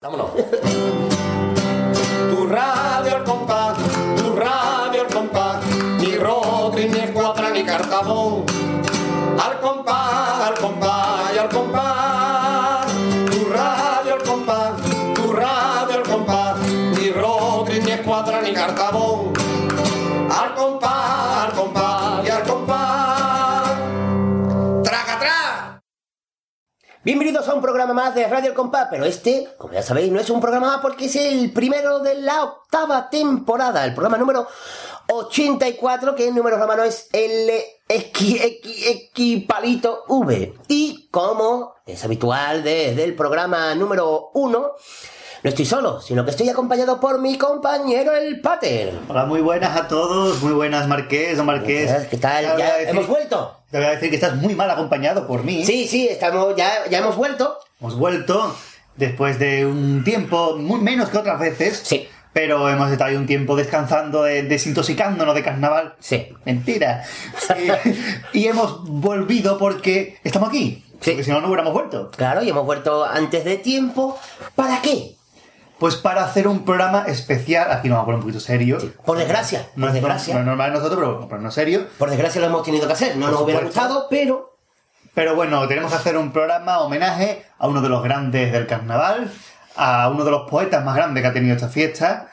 Vámonos. tu Bienvenidos a un programa más de Radio El Compás, pero este, como ya sabéis, no es un programa más porque es el primero de la octava temporada, el programa número 84, que en número romano es L X, X, X palito V. Y como es habitual desde el programa número 1, no estoy solo, sino que estoy acompañado por mi compañero el Pater. Hola, muy buenas a todos, muy buenas Marqués, don Marqués. ¿Qué tal? ¿Ya hemos vuelto? Te voy a decir que estás muy mal acompañado por mí. Sí, sí, estamos, ya, ya hemos vuelto. Hemos vuelto después de un tiempo, muy menos que otras veces. Sí. Pero hemos estado ahí un tiempo descansando, de- desintoxicándonos de carnaval. Sí. Mentira. y, y hemos volvido porque estamos aquí. Sí. Porque si no, no hubiéramos vuelto. Claro, y hemos vuelto antes de tiempo. ¿Para qué? Pues para hacer un programa especial. Aquí nos vamos a poner un poquito serio. Por desgracia, No por es desgracia. no es normal de nosotros, pero vamos a ponernos serio. Por desgracia lo hemos tenido que hacer. No Por nos hubiera supuesto. gustado, pero Pero bueno, tenemos que hacer un programa homenaje a uno de los grandes del carnaval, a uno de los poetas más grandes que ha tenido esta fiesta,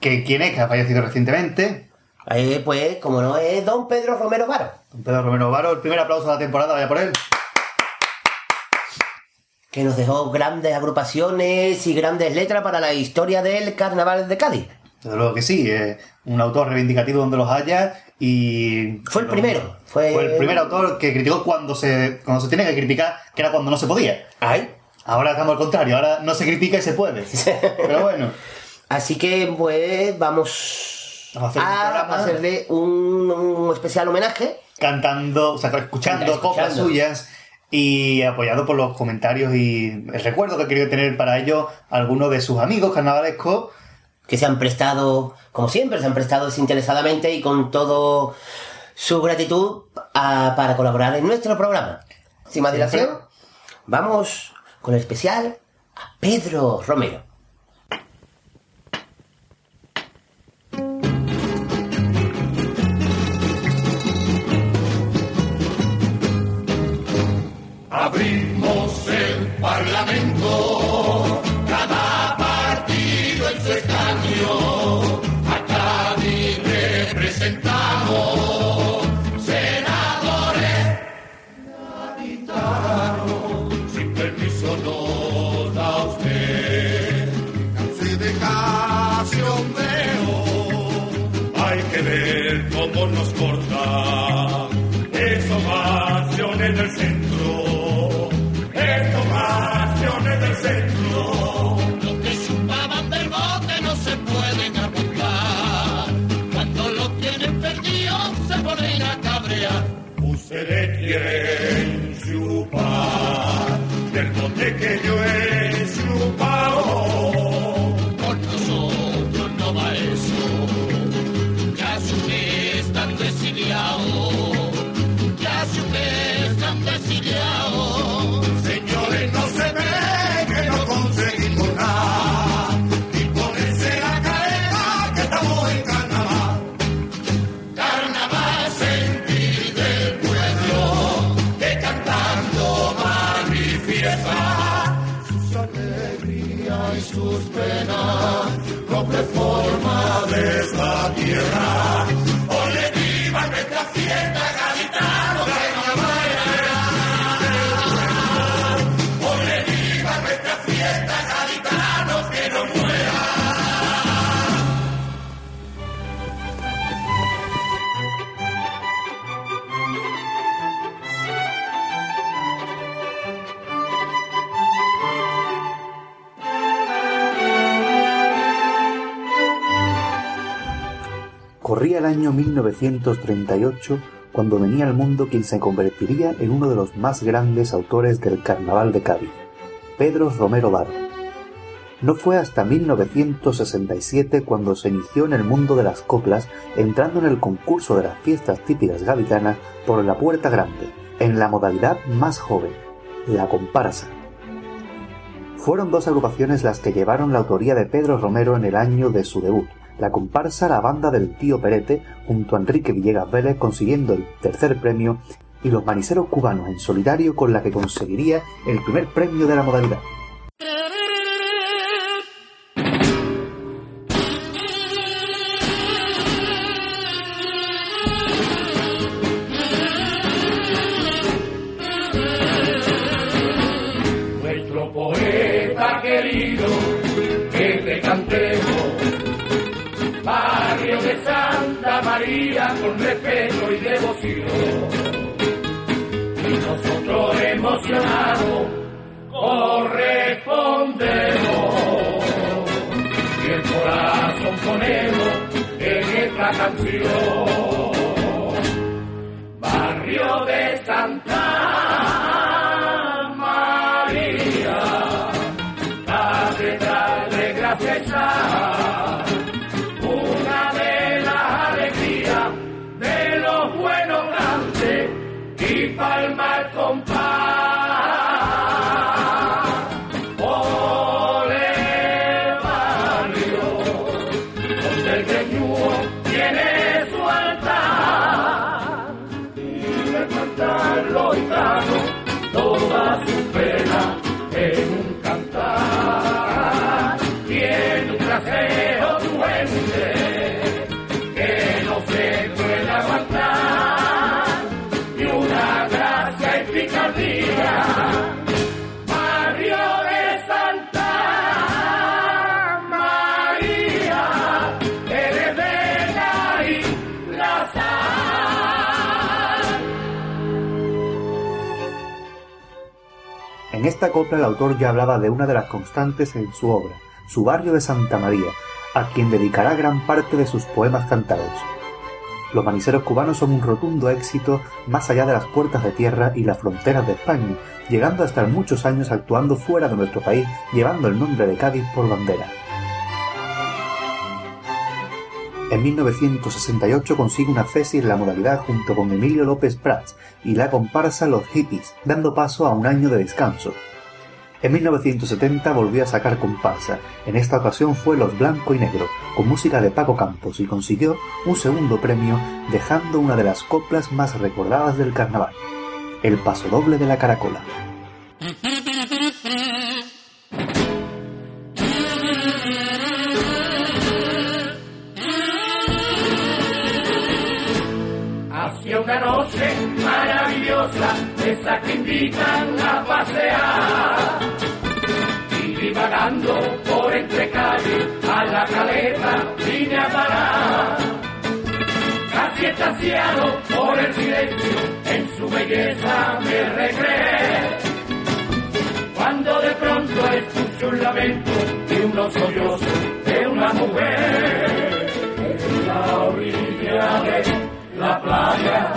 que quién es, que ha fallecido recientemente, eh, pues, como no es Don Pedro Romero Varo, don Pedro Romero Varo. El primer aplauso de la temporada, vaya por él. Que nos dejó grandes agrupaciones y grandes letras para la historia del carnaval de Cádiz. Desde luego que sí, es un autor reivindicativo donde los haya y... Fue el primero, fue- Fue el primer autor que criticó cuando se, cuando se tiene que criticar, que era cuando no se podía. Ay. Ahora estamos al contrario, ahora no se critica y se puede. Pero bueno, Así que, pues, vamos Vamos a a hacerle un, un especial homenaje. cantando, o sea, escuchando, Escuchando. coplas suyas y apoyado por los comentarios y el recuerdo que he querido tener para ello algunos de sus amigos carnavalescos. que se han prestado, como siempre, se han prestado desinteresadamente y con todo su gratitud a- para colaborar en nuestro programa. Sin más dilación, vamos con el especial a Pedro Romero. abrir. Que yo Corría el año 1938 cuando venía al mundo quien se convertiría en uno de los más grandes autores del Carnaval de Cádiz, Pedro Romero Varo. No fue hasta 1967 cuando se inició en el mundo de las coplas, entrando en el concurso de las fiestas típicas gaditanas por la Puerta Grande, en la modalidad más joven, la comparsa. Fue Fueron dos agrupaciones las que llevaron la autoría de Pedro Romero en el año de su debut. La comparsa La Banda del Tío Perete, junto a Enrique Villegas Vélez, consiguiendo el tercer premio, y los maniceros cubanos en solitario con la que conseguiría el primer premio de la modalidad. Esta copla el autor ya hablaba de una de las constantes en su obra, su barrio de Santa María, a quien dedicará gran parte de sus poemas cantados. Los maniceros cubanos son un rotundo éxito más allá de las puertas de tierra y las fronteras de España, llegando a estar muchos años actuando fuera de nuestro país, llevando el nombre de Cádiz por bandera. En 1968 consigue una cesi en la modalidad junto con Emilio López Prats y la comparsa Los Hippies, dando paso a un año de descanso. En 1970 volvió a sacar comparsa, en esta ocasión fue Los Blanco y Negro, con música de Paco Campos y consiguió un segundo premio dejando una de las coplas más recordadas del carnaval, El Paso Doble de la Caracola. Maravillosa, esa que invitan a pasear. Y divagando por entre calles, a la caleta vine a parar. Casi estaciado por el silencio, en su belleza me recreé. Cuando de pronto escucho un lamento y unos sollozos de una mujer en la orilla de la playa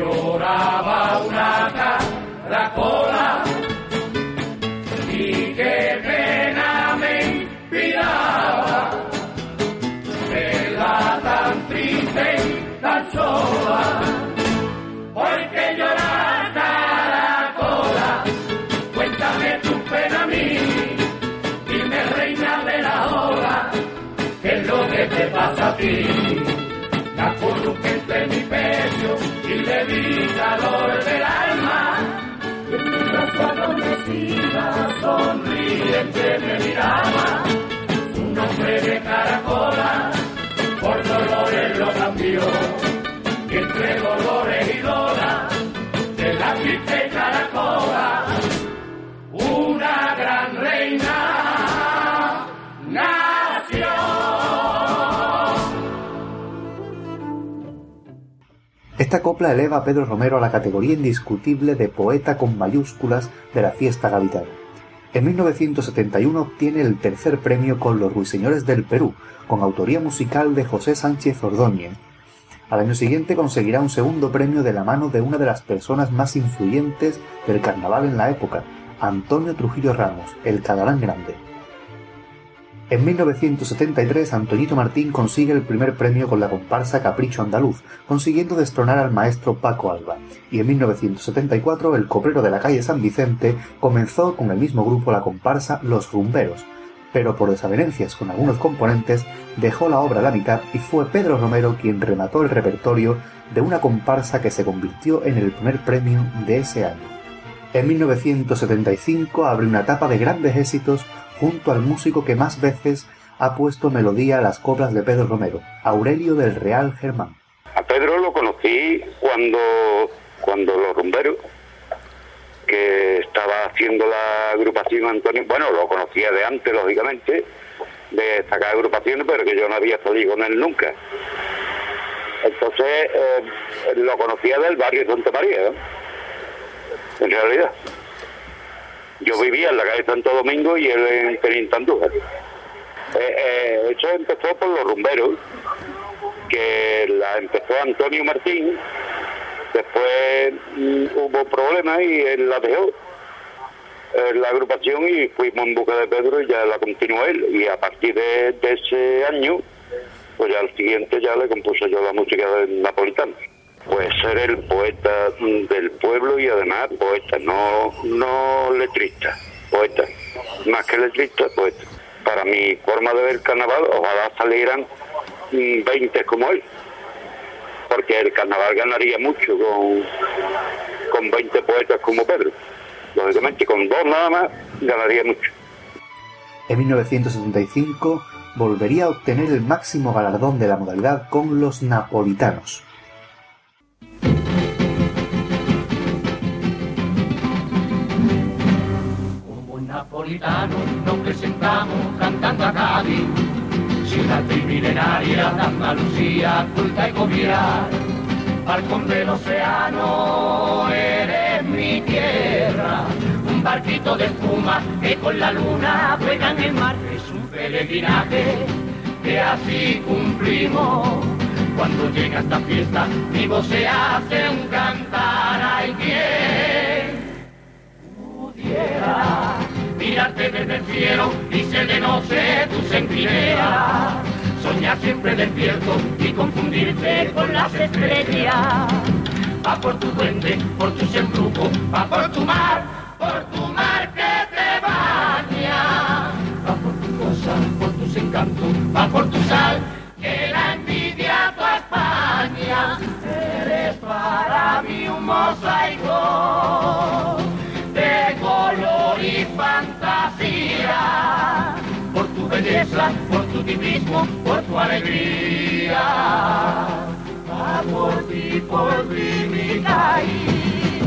lloraba una caracola. Y qué pena me inspiraba verla tan triste y tan sola porque llorar caracola cuéntame tu pena a mí. Dime reina de la hora qué es lo que te pasa a ti calor del alma. Mientras su adormecida sonriente me miraba, su nombre de caracola por dolores lo cambió. Y entre dolores y dora de la triste caracola, una gran reina Esta copla eleva a Pedro Romero a la categoría indiscutible de poeta con mayúsculas de la fiesta gaditana. En 1971 obtiene el tercer premio con Los Ruiseñores del Perú, con autoría musical de José Sánchez Ordóñez. Al año siguiente conseguirá un segundo premio de la mano de una de las personas más influyentes del carnaval en la época, Antonio Trujillo Ramos, el catalán grande. En 1973, Antonito Martín consigue el primer premio con la comparsa Capricho Andaluz, consiguiendo destronar al maestro Paco Alba. Y en 1974, el cobrero de la calle San Vicente comenzó con el mismo grupo la comparsa Los Rumberos, pero por desavenencias con algunos componentes dejó la obra a la mitad y fue Pedro Romero quien remató el repertorio de una comparsa que se convirtió en el primer premio de ese año. En 1975 abre una etapa de grandes éxitos junto al músico que más veces ha puesto melodía a las coplas de Pedro Romero, Aurelio del Real Germán. A Pedro lo conocí cuando, cuando los rumberos, que estaba haciendo la agrupación Antonio, bueno, lo conocía de antes, lógicamente, de sacar agrupaciones, pero que yo no había salido con él nunca. Entonces, eh, lo conocía del barrio Santa María, en realidad. Yo vivía en la calle Santo Domingo y él en Penintandújar. Eh, eh, eso empezó por los rumberos, que la empezó Antonio Martín, después mm, hubo problemas y él la dejó eh, la agrupación y fuimos en busca de Pedro y ya la continuó él y a partir de, ese año pues al siguiente ya le compuso yo la música del napolitano pues ser el poeta del pueblo y además poeta, no, no letrista, poeta, más que letrista, poeta. Para mi forma de ver carnaval, ojalá salieran mm, 20 como él, porque el carnaval ganaría mucho con, con 20 poetas como Pedro. Lógicamente, con dos nada más ganaría mucho. En 1975 volvería a obtener el máximo galardón de la modalidad con los napolitanos. Napolitanos nos presentamos cantando a Cádiz, ciudad milenaria de Andalucía, culta y cobiar. Balcón del océano, eres mi tierra, un barquito de espuma que con la luna juega en el mar. Es un peregrinaje que así cumplimos. Cuando llega esta fiesta, mi voz se hace un cantar. Hay quien pudiera mirarte desde el cielo y se le noche tu centinela. Soñar siempre despierto y confundirte con las estrellas. Va por tu duende, por tus embrujos, va por tu mar, por tu mar que te baña. Va por tu cosa, por tus encantos, va por tu sal, que la envidia tu España. Eres para mí un mosaico belleza, por tu tipismo, por tu alegría. Va por ti, por ti, mi país.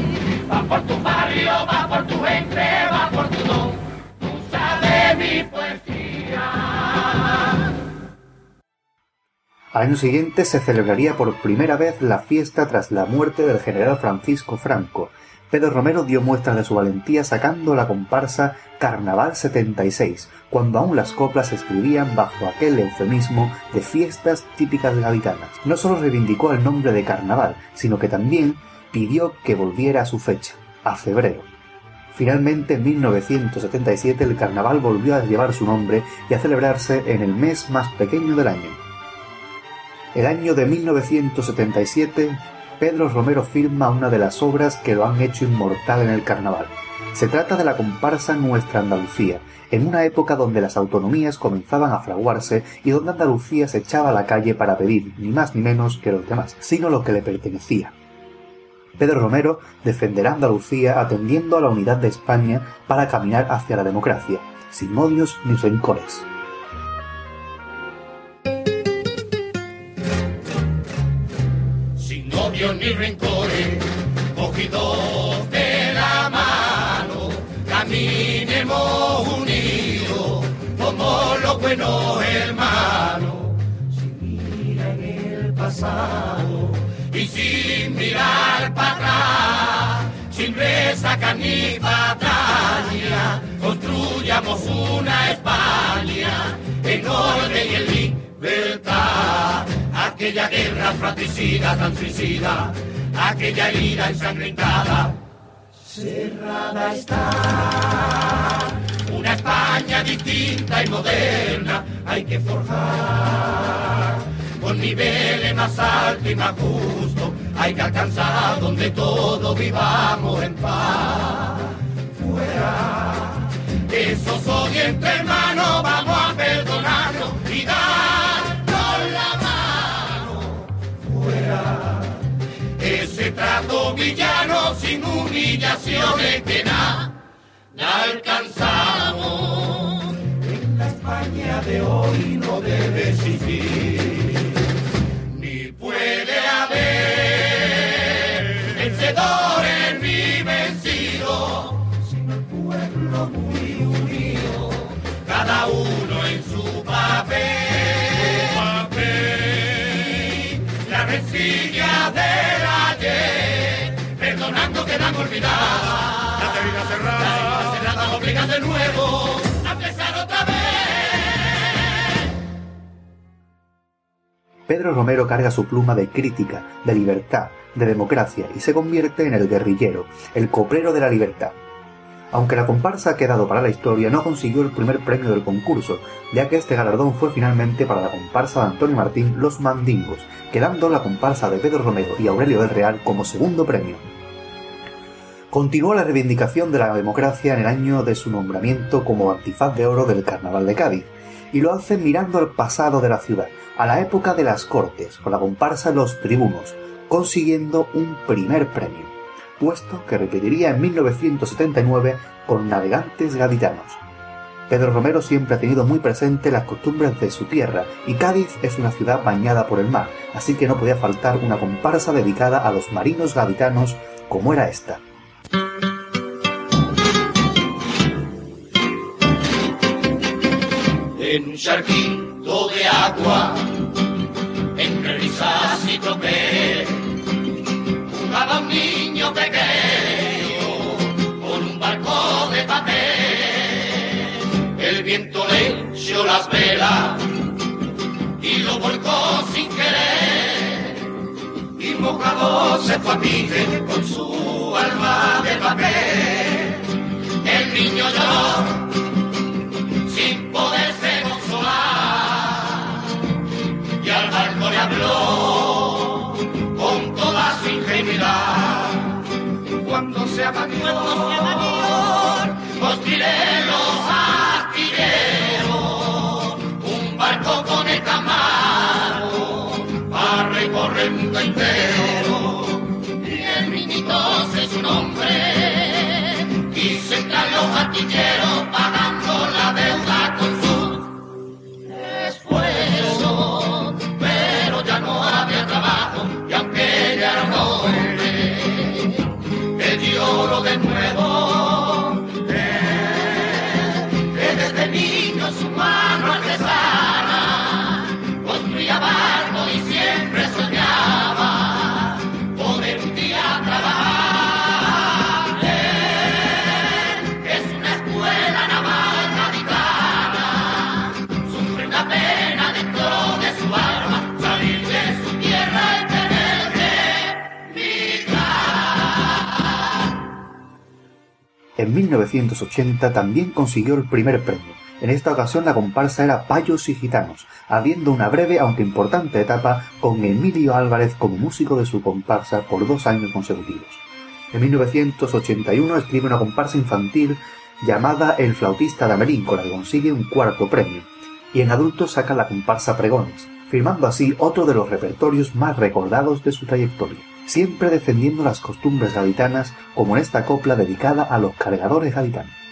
Va por tu barrio, va por tu gente, va por tu don. Tú sabes mi poesía. Al año siguiente se celebraría por primera vez la fiesta tras la muerte del general Francisco Franco. Pedro Romero dio muestras de su valentía sacando la comparsa Carnaval 76, cuando aún las coplas se escribían bajo aquel eufemismo de fiestas típicas gaditanas. No solo reivindicó el nombre de carnaval, sino que también pidió que volviera a su fecha, a febrero. Finalmente, en 1977, el carnaval volvió a llevar su nombre y a celebrarse en el mes más pequeño del año. El año de 1977, Pedro Romero firma una de las obras que lo han hecho inmortal en el carnaval. Se trata de la comparsa Nuestra Andalucía, en una época donde las autonomías comenzaban a fraguarse y donde Andalucía se echaba a la calle para pedir ni más ni menos que los demás, sino lo que le pertenecía. Pedro Romero defenderá Andalucía atendiendo a la unidad de España para caminar hacia la democracia, sin odios ni rencores. Ni rencores, cogidos de la mano, caminemos unidos como los buenos hermanos, sin mirar en el pasado y sin mirar para atrás, sin resaca ni batalla, construyamos una España en orden y en libertad. Aquella guerra fratricida, tan suicida, aquella herida ensangrentada, cerrada está. Una España distinta y moderna hay que forjar. Con niveles más altos y más justos hay que alcanzar donde todos vivamos en paz. Fuera, esos odios entre hermanos vamos a perdonarnos y darnos trato villano sin humillaciones que nada alcanzamos. En la España de hoy no debe existir, La cerrada, cerrada obliga de nuevo a empezar otra vez. Pedro Romero carga su pluma de crítica, de libertad, de democracia y se convierte en el guerrillero, el coprero de la libertad. Aunque la comparsa ha quedado para la historia, no consiguió el primer premio del concurso, ya que este galardón fue finalmente para la comparsa de Antonio Martín Los Mandingos, quedando la comparsa de Pedro Romero y Aurelio del Real como segundo premio. Continuó la reivindicación de la democracia en el año de su nombramiento como antifaz de oro del Carnaval de Cádiz, y lo hace mirando al pasado de la ciudad, a la época de las Cortes, con la comparsa Los Tribunos, consiguiendo un primer premio, puesto que repetiría en 1979 con Navegantes Gaditanos. Pedro Romero siempre ha tenido muy presente las costumbres de su tierra y Cádiz es una ciudad bañada por el mar, así que no podía faltar una comparsa dedicada a los marinos gaditanos como era esta. En un charquito de agua, entre risas y tropel, jugaba un niño pequeño con un barco de papel. El viento le echó las velas y lo volcó sin mojado se fue a pique con su alma de papel. El niño lloró sin poderse consolar. Y al barco le habló con toda su ingenuidad. Cuando se abatió, os se entran En 1980 también consiguió el primer premio. En esta ocasión la comparsa era Payos y Gitanos, habiendo una breve aunque importante etapa con Emilio Álvarez como músico de su comparsa por dos años consecutivos. En 1981 escribe una comparsa infantil llamada El flautista de Amelín, con la que consigue un cuarto premio, y en adultos saca la comparsa Pregones, firmando así otro de los repertorios más recordados de su trayectoria, siempre defendiendo las costumbres gaditanas como en esta copla dedicada a los cargadores gaditanos.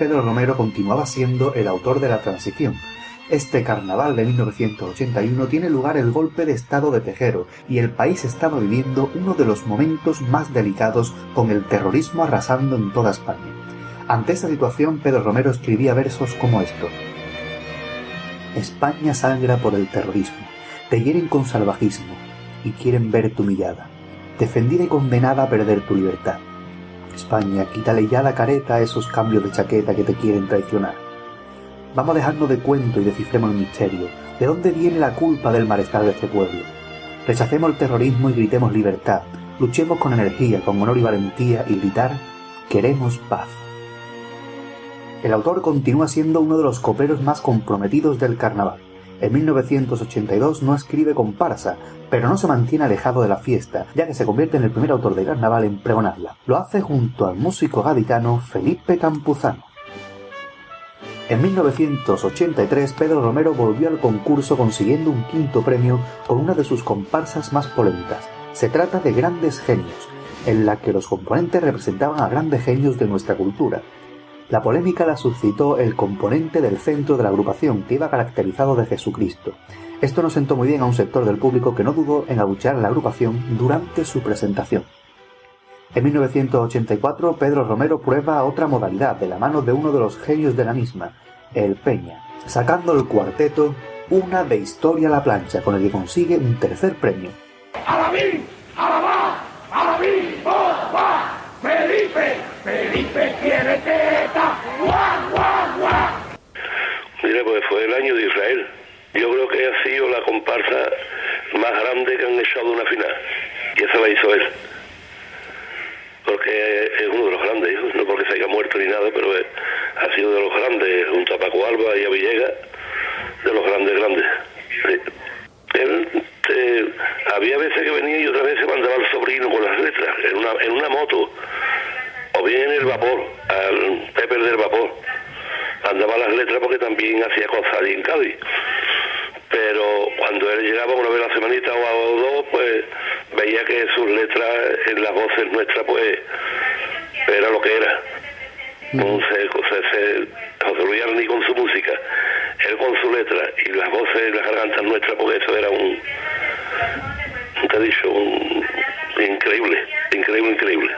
Pedro Romero continuaba siendo el autor de la transición. Este carnaval de 1981 tiene lugar el golpe de Estado de Tejero y el país estaba viviendo uno de los momentos más delicados con el terrorismo arrasando en toda España. Ante esta situación, Pedro Romero escribía versos como estos. España sangra por el terrorismo, te hieren con salvajismo y quieren verte humillada, defendida y condenada a perder tu libertad. España, quítale ya la careta a esos cambios de chaqueta que te quieren traicionar. Vamos a dejarnos de cuento y descifremos el misterio. ¿De dónde viene la culpa del malestar de este pueblo? Rechacemos el terrorismo y gritemos libertad. Luchemos con energía, con honor y valentía y gritar queremos paz. El autor continúa siendo uno de los coperos más comprometidos del carnaval. En 1982 no escribe comparsa, pero no se mantiene alejado de la fiesta, ya que se convierte en el primer autor de carnaval en pregonarla. Lo hace junto al músico gaditano Felipe Campuzano. En 1983 Pedro Romero volvió al concurso consiguiendo un quinto premio con una de sus comparsas más polémicas. Se trata de Grandes Genios, en la que los componentes representaban a grandes genios de nuestra cultura. La polémica la suscitó el componente del centro de la agrupación, que iba caracterizado de Jesucristo. Esto no sentó muy bien a un sector del público que no dudó en abuchear a la agrupación durante su presentación. En 1984, Pedro Romero prueba otra modalidad de la mano de uno de los genios de la misma, el Peña, sacando el cuarteto Una de Historia a la plancha, con el que consigue un tercer premio. ¡Alabí! ¡Alabá! ¡Alabí! ¡Oh, va! ¡Felipe! ¡Felipe quiere teta! ¡Guau, guau, guau! Mira, pues fue el año de Israel. Yo creo que ha sido la comparsa más grande que han echado una final. Y esa la hizo él. Porque es uno de los grandes, no porque se haya muerto ni nada, pero ha sido de los grandes, junto a Paco Alba y a Villegas, de los grandes, grandes. Él eh, había veces que venía y otras veces mandaba al sobrino con las letras en una, en una moto, o bien en el vapor, al Pepper del vapor andaba las letras porque también hacía cosas allí en Cádiz. Pero cuando él llegaba una vez a la semanita o a dos, pues veía que sus letras en las voces nuestras, pues era lo que era. Entonces, José, José Luis Arni con su música, él con su letra y las voces, las gargantas nuestras, porque eso era un, dicho, un, increíble, increíble, increíble.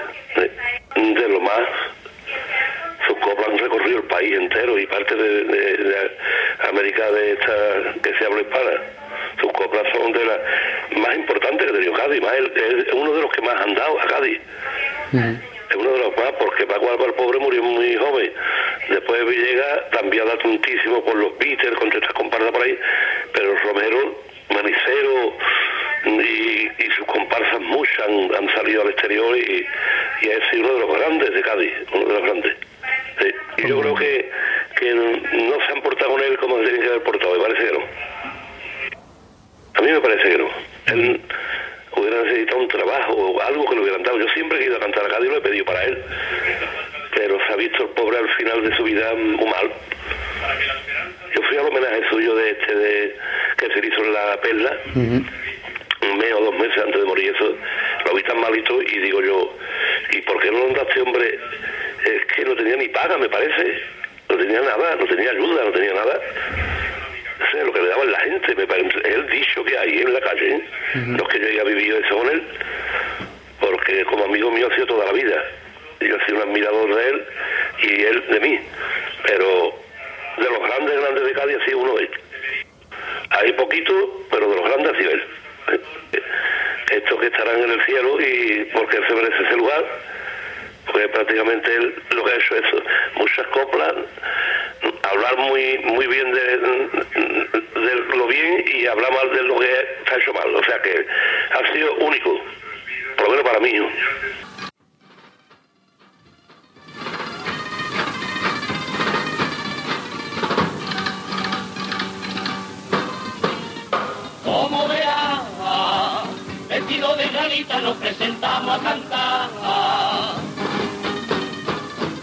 De lo más sus coplas han recorrido el país entero y parte de, de- de América de esta que se habla hispana. Sus coplas son de las más importantes que ha tenido Cádiz, es uno de los que más han dado a Cádiz. Es uno de los más, porque Paco Alba el pobre murió muy joven. Después Villegas también ha dado tantísimo por los Beatles, contra estas comparsas por ahí, pero Romero, Manicero y, y sus comparsas muchas han, salido al exterior y, y es uno de los grandes de Cádiz, uno de los grandes. Y yo creo que, que no se han portado con él como se tienen que haber portado, me parece que no. A mí me parece que no. Él hubiera necesitado un trabajo o algo que le hubieran dado. Yo siempre he ido a cantar a Cádiz y lo he pedido para él. Pero se ha visto el pobre al final de su vida muy mal. Yo fui al homenaje suyo de este de que se hizo en la perla un mes o dos meses antes de morir eso lo vi tan malito y digo yo ¿y por qué no le da a este hombre es que no tenía ni paga, me parece. No tenía nada, no tenía ayuda, no tenía nada. O sea, lo que le daban la gente, me parece, es el dicho que hay en la calle. ¿eh? No es que yo haya vivido eso con él, porque como amigo mío ha sido toda la vida. Yo he sido un admirador de él y él de mí. Pero de los grandes, grandes de Cádiz ha sido uno de ellos. Hay poquito, pero de los grandes ha sido él. Estos que estarán en el cielo y porque él se merece ese lugar, porque prácticamente él lo que ha hecho es muchas coplas, hablar muy muy bien de, lo bien y hablar mal de lo que ha hecho mal. O sea que ha sido único, por lo menos para mí. Nos presentamos a cantar.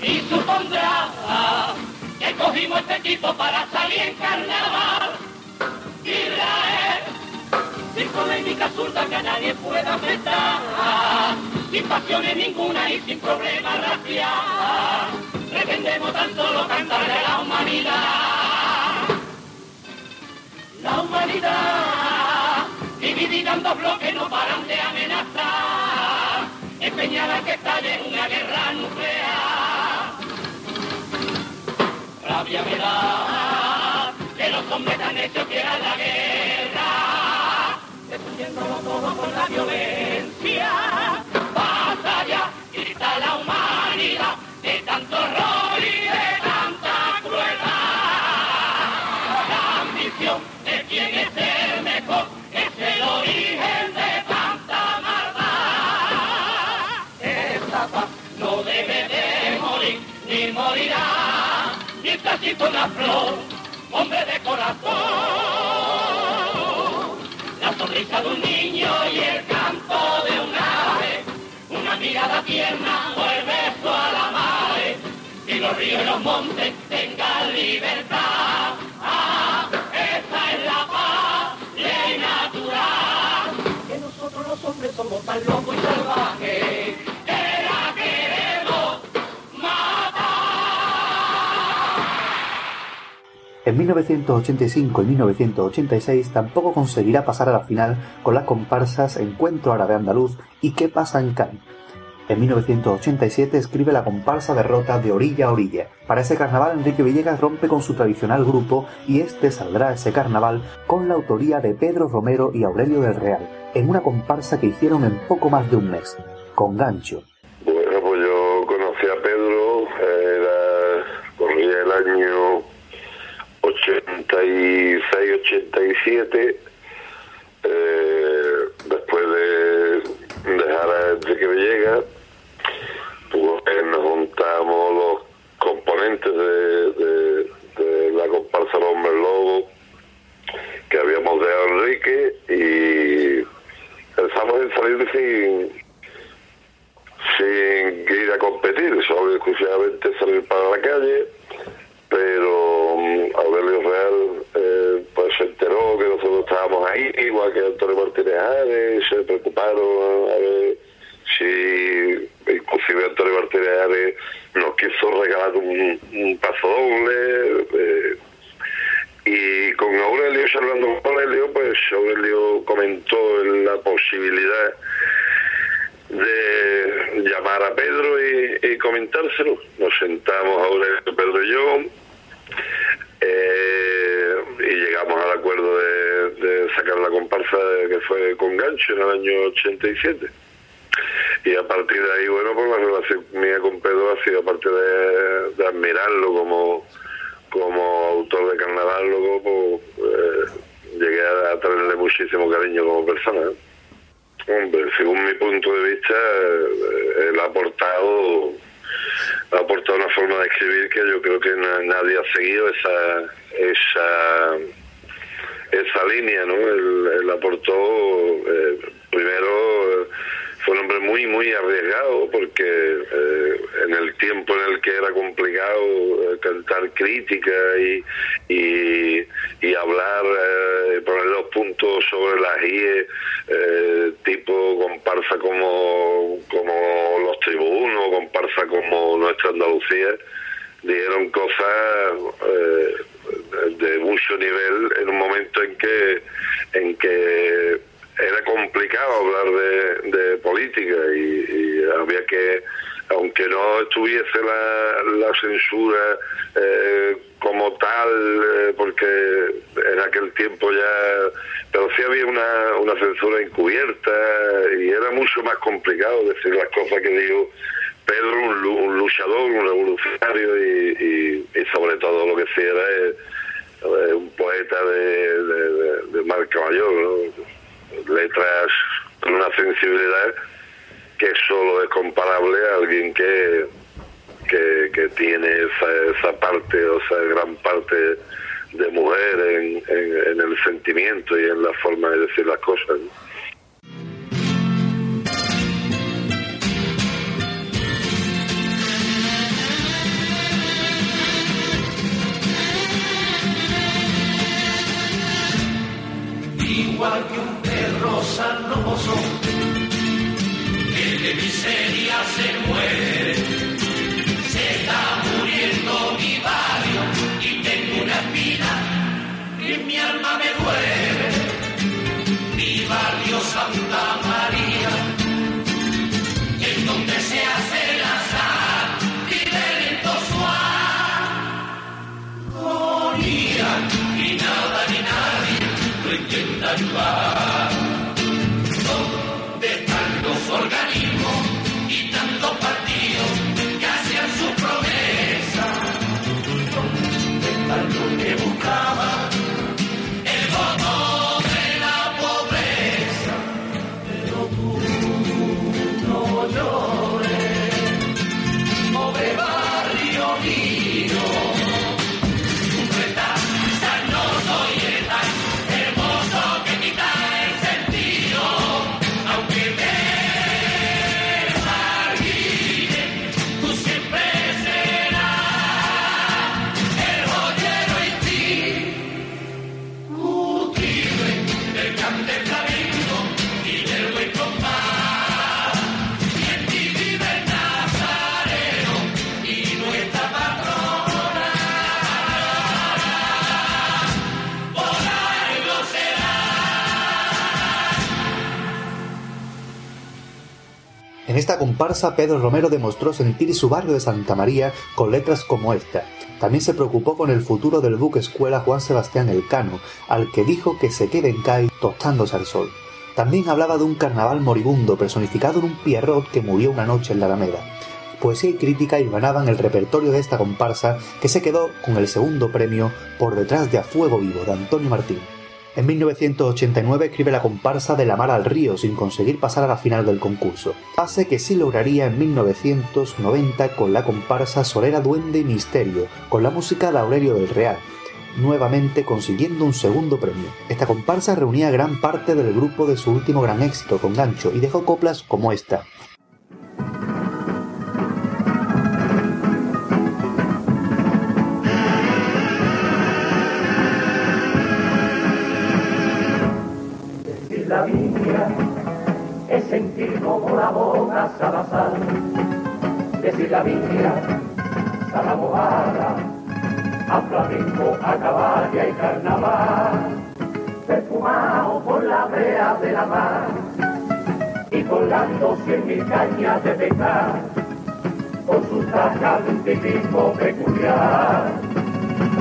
Y supondrá que cogimos este equipo para salir en carnaval. Israel, sin polémica absurda que a nadie pueda afectar. Sin pasiones ninguna y sin problema racial. Pretendemos tan solo cantarle a la humanidad. La humanidad, dos bloques, no paran de amenazar. Empeñada que estalle una guerra nuclear. Rabia me da que los hombres tan hechos quieran la guerra. Destruyéndolo todo con la violencia. Basta ya, grita la humanidad de tanto horror Exista una flor, hombre de corazón. La sonrisa de un niño y el canto de un ave. Una mirada tierna o el beso a la madre. Y los ríos y los montes tengan libertad. Ah, esa es la paz, ley natural. Que nosotros los hombres somos tan locos y salvajes. En 1985 y 1986 tampoco conseguirá pasar a la final con las comparsas Encuentro Árabe Andaluz y ¿Qué pasa en Cádiz? En 1987 escribe la comparsa derrota de orilla a orilla. Para ese carnaval Enrique Villegas rompe con su tradicional grupo y este saldrá ese carnaval con la autoría de Pedro Romero y Aurelio del Real, en una comparsa que hicieron en poco más de un mes, con gancho. Bueno, pues yo conocí a Pedro, era, corría el año 86-87, eh, después de dejar a Enrique Villegas, pues nos juntamos los componentes de, la comparsa Los Hombres Lobos que habíamos dejado Enrique y pensamos en salir sin, sin ir a competir, solo exclusivamente salir para la calle, pero mm, Aurelio Real eh, pues se enteró que nosotros estábamos ahí, igual que Antonio Martínez Ares, se preocuparon a ver si inclusive Antonio Martínez Ares nos quiso regalar un, un paso doble. eh, y con Aurelio, charlando con Aurelio, pues Aurelio comentó la posibilidad de llamar a Pedro y, y comentárselo. Nos sentamos Aurelio, Pedro y yo eh, y llegamos al acuerdo de, sacar la comparsa que fue con gancho en el año 87. Y a partir de ahí, bueno, pues la relación mía con Pedro ha sido, aparte de, de admirarlo como, como autor de carnaval, luego pues, eh, llegué a, a tenerle muchísimo cariño como persona. ¿eh? Hombre, según mi punto de vista, eh, él ha aportado, ha aportado una forma de escribir que yo creo que na- nadie ha seguido esa, esa, esa línea, ¿no? Él, aportó, eh, primero, fue un hombre muy, muy arriesgado porque eh, en el tiempo en el que era complicado eh, cantar crítica y, y hablar, eh, poner los puntos sobre las IE, eh, tipo comparsa como, como los tribunos, comparsa como nuestra Andalucía, dijeron cosas eh, de mucho nivel en un momento en que en que era complicado hablar de, de política y, y había que aunque no estuviese la, la censura eh, como tal, eh, porque en aquel tiempo ya, pero sí había una, una censura encubierta y era mucho más complicado decir las cosas que digo. Pedro, un, un luchador, un revolucionario y, sobre todo lo que sí era un poeta de, marca mayor, letras con una sensibilidad que solo es comparable a alguien que, que, tiene esa, parte, o esa gran parte de mujer en, el sentimiento y en la forma de decir las cosas. igual que un perro sanoso que de miseria se muere. July. Comparsa, Pedro Romero demostró sentir su barrio de Santa María con letras como esta. También se preocupó con el futuro del buque escuela Juan Sebastián Elcano, al que dijo que se quede en CAI tostándose al sol. También hablaba de un carnaval moribundo personificado en un Pierrot que murió una noche en la Alameda. Poesía y crítica hilvanaban el repertorio de esta comparsa que se quedó con el segundo premio por detrás de A Fuego Vivo de Antonio Martín. En 1989 escribe la comparsa de La Mar al Río sin conseguir pasar a la final del concurso, pase que sí lograría en 1990 con la comparsa Solera Duende y Misterio, con la música de Aurelio del Real, nuevamente consiguiendo un segundo premio. Esta comparsa reunía gran parte del grupo de su último gran éxito con gancho y dejó coplas como esta. Es sentir como la boca Salazar. Decir la Biblia, a la mojada, a flamenco, a caballo y carnaval. Perfumado por la brea de la mar y colgando cien mil cañas de pescar con sus tajas de un tipismo peculiar.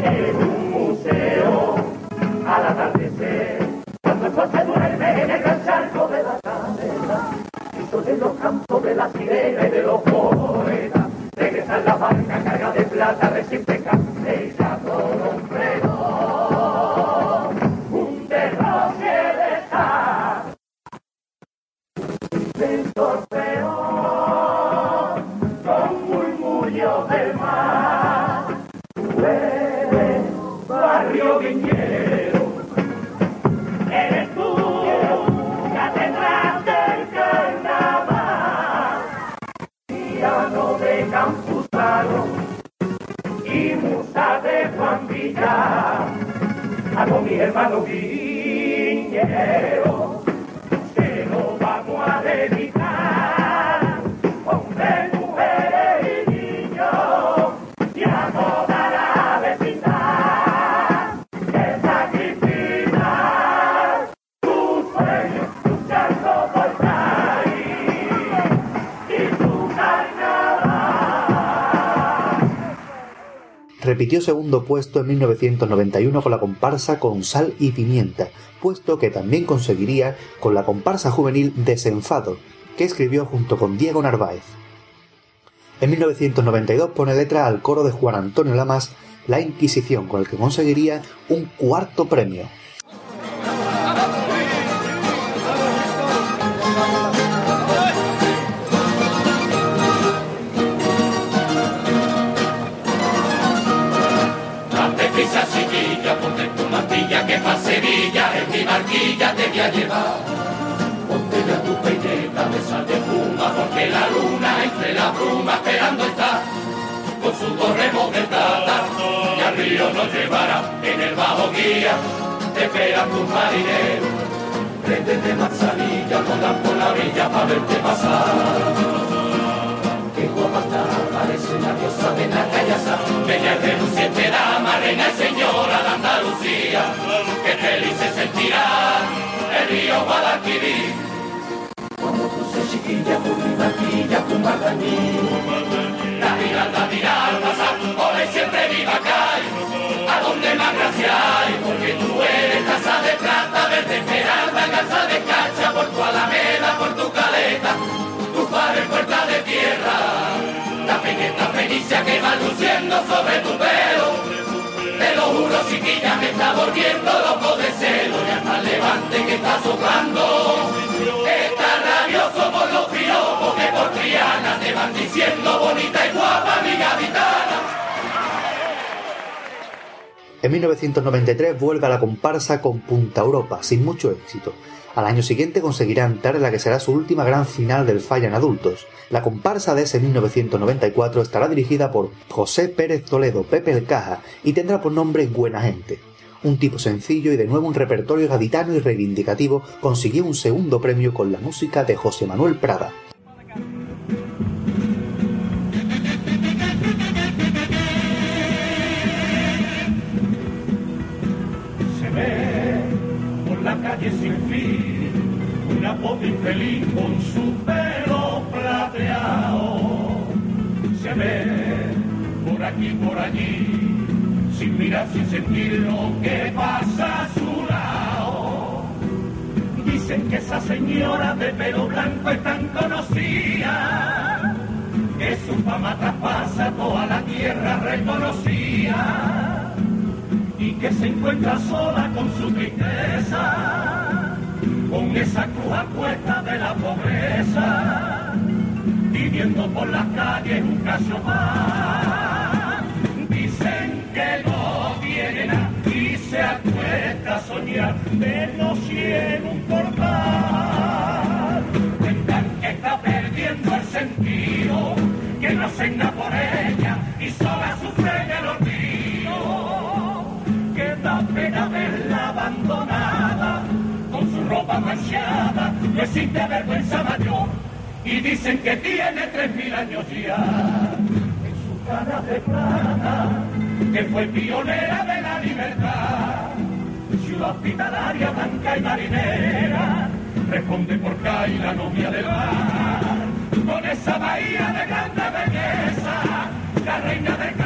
En un museo al atardecer se duerme en el gran charco de la cadena, y sobre los campos de la sirena y de los poetas, regresan la barca carga de plata, recién cancella todo un fregón, un derroche de sal, Y musa de Juan Villar. Hago mi hermano Guiñero, repitió segundo puesto en 1991 con la comparsa Con Sal y Pimienta, puesto que también conseguiría con la comparsa juvenil Desenfado, que escribió junto con Diego Narváez. En 1992 pone letra al coro de Juan Antonio Lamas La Inquisición, con el que conseguiría un cuarto premio. Pa' Sevilla en mi barquilla te voy a llevar. Ponte ya tu peineta de sal de espuma porque la luna entre la bruma esperando está. Con su corremos del plata y al río nos llevará en el bajo guía. Te esperan tus marineros. Préndete manzanilla, ponla por la orilla pa' verte pasar. Está, parece la diosa de la callasa, bella y reluciente dama, reina y señora de Andalucía, que feliz se sentirá el río Guadalquivir. Cuando cruce chiquilla por mi barquilla, tu mardañí, la mirada dirá al pasar, ole siempre viva Cay, a donde más gracia hay, porque tú eres casa de plata, verde esmeralda, casa de cacha, por tu alameda, por tu caleta, puerta de tierra, la pequeña fenicia que va luciendo sobre tu pelo. Te lo juro, chiquilla, me está volviendo loco de celo y hasta el levante que está soplando. Está rabioso por los piropos que por Triana te van diciendo bonita y guapa mi gaditana. En 1993 vuelve a la comparsa con Punta Europa, sin mucho éxito. Al año siguiente conseguirá entrar en la que será su última gran final del Falla en adultos. La comparsa de ese 1994 estará dirigida por José Pérez Toledo, Pepe el Caja, y tendrá por nombre Buena Gente. Un tipo sencillo y de nuevo un repertorio gaditano y reivindicativo consiguió un segundo premio con la música de José Manuel Prada. Pobre infeliz con su pelo plateado. Se ve por aquí por allí sin mirar sin sentir lo que pasa a su lado. Dicen que esa señora de pelo blanco es tan conocida que su fama traspasa toda la tierra reconocida y que se encuentra sola con su tristeza, con esa cruz a cuesta de la pobreza, viviendo por las calles un caso más. Dicen que no tiene nada y se acuesta a soñar de noche en un portal. Cuentan que está perdiendo el sentido, que no hacen nada por ella y sola sufre el olvido. Que da pena verla abandonada, ropa manchada, no existe vergüenza mayor. Y dicen que tiene tres mil años ya en su cara de plata, que fue pionera de la libertad. Ciudad hospitalaria, blanca y marinera, responde por Cay la novia del mar. Con esa bahía de grande belleza, la reina del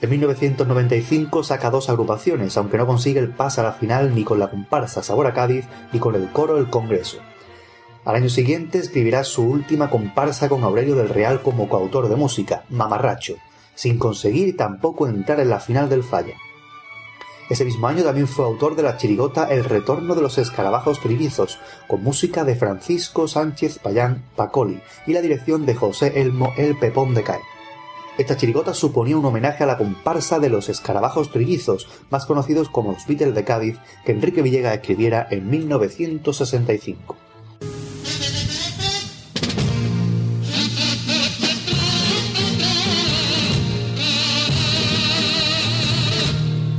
En 1995 saca dos agrupaciones, aunque no consigue el pase a la final ni con la comparsa Sabor a Cádiz ni con el coro El Congreso. Al año siguiente escribirá su última comparsa con Aurelio del Real como coautor de música, Mamarracho, sin conseguir tampoco entrar en la final del Falla. Ese mismo año también fue autor de la chirigota El retorno de los escarabajos trillizos, con música de Francisco Sánchez Payán Pacoli y la dirección de José Elmo El Pepón de Cae. Esta chirigota suponía un homenaje a la comparsa de los escarabajos trillizos, más conocidos como los Beatles de Cádiz, que Enrique Villega escribiera en 1965.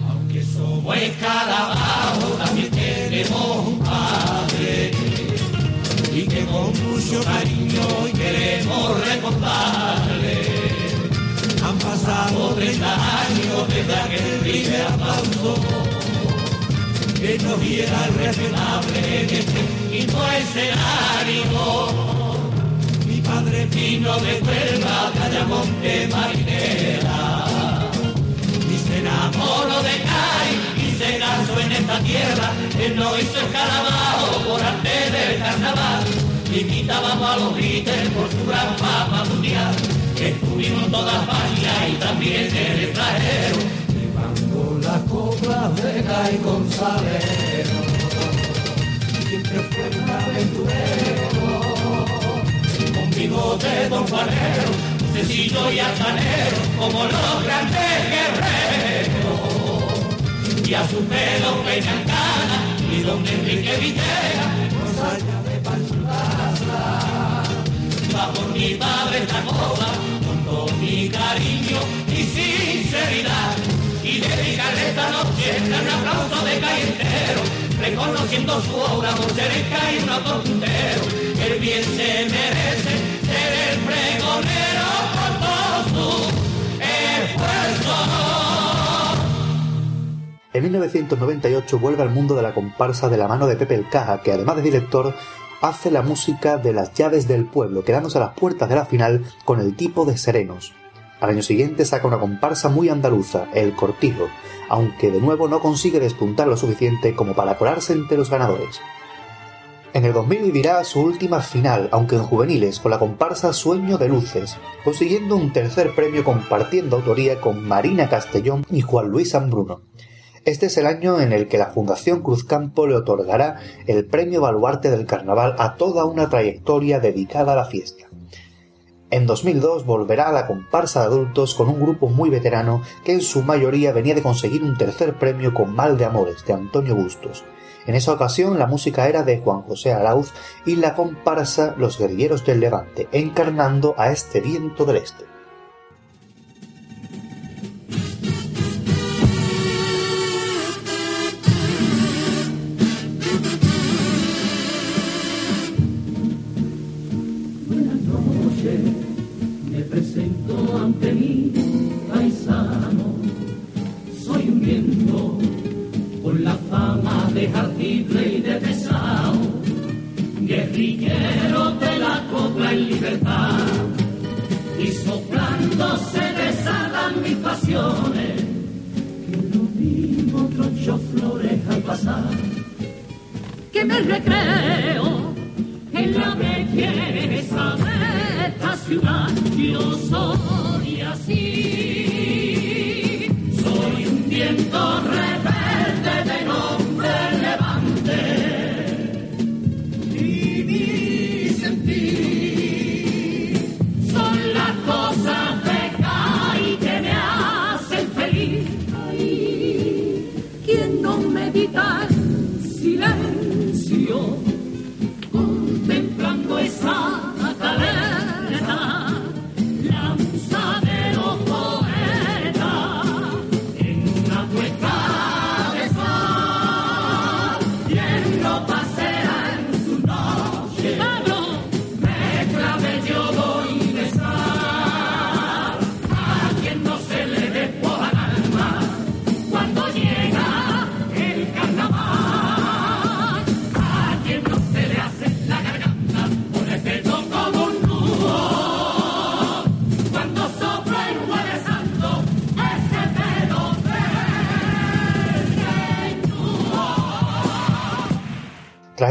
Aunque somos escarabajos, también tenemos un padre y que con mucho cariño queremos recordarle. Pasado 30 años desde aquel primer aplauso que nos diera el respetable en este mismo escenario. Padre Pino de Huelva, Callamonte marinera. Y se enamoró de Cai y se casó en esta tierra. Él no hizo escalabao por arte del carnaval. Invitábamos a los Beatles por su gran fama mundial. Estuvimos toda España y también en el extranjero. Llevando la copla de Cai González. Siempre fue un aventurero con bigote don Juanero, sencillo y altanero, como los grandes guerreros. Y a su pelo peñancana, y don Enrique Panchulaza. Por mi padre esta copa, con todo mi cariño y sinceridad. Y dedicarle esta noche un aplauso de calle entero, reconociendo su obra por ser el calle un autor puntero. El bien se merece ser el pregonero por todo su esfuerzo. En 1998 vuelve al mundo de la comparsa de la mano de Pepe el Caja, que además de director hace la música de las llaves del pueblo, quedándose a las puertas de la final con el tipo de serenos. Al año siguiente saca una comparsa muy andaluza, El Cortijo, aunque de nuevo no consigue despuntar lo suficiente como para colarse entre los ganadores. En el 2000 vivirá su última final, aunque en juveniles, con la comparsa Sueño de Luces, consiguiendo un tercer premio compartiendo autoría con Marina Castellón y Juan Luis Ambruno. Este es el año en el que la Fundación Cruzcampo le otorgará el premio baluarte del carnaval a toda una trayectoria dedicada a la fiesta. En 2002 volverá a la comparsa de adultos con un grupo muy veterano que en su mayoría venía de conseguir un tercer premio con Mal de Amores de Antonio Bustos. En esa ocasión la música era de Juan José Arauz y la comparsa Los Guerrilleros del Levante, encarnando a este viento del este.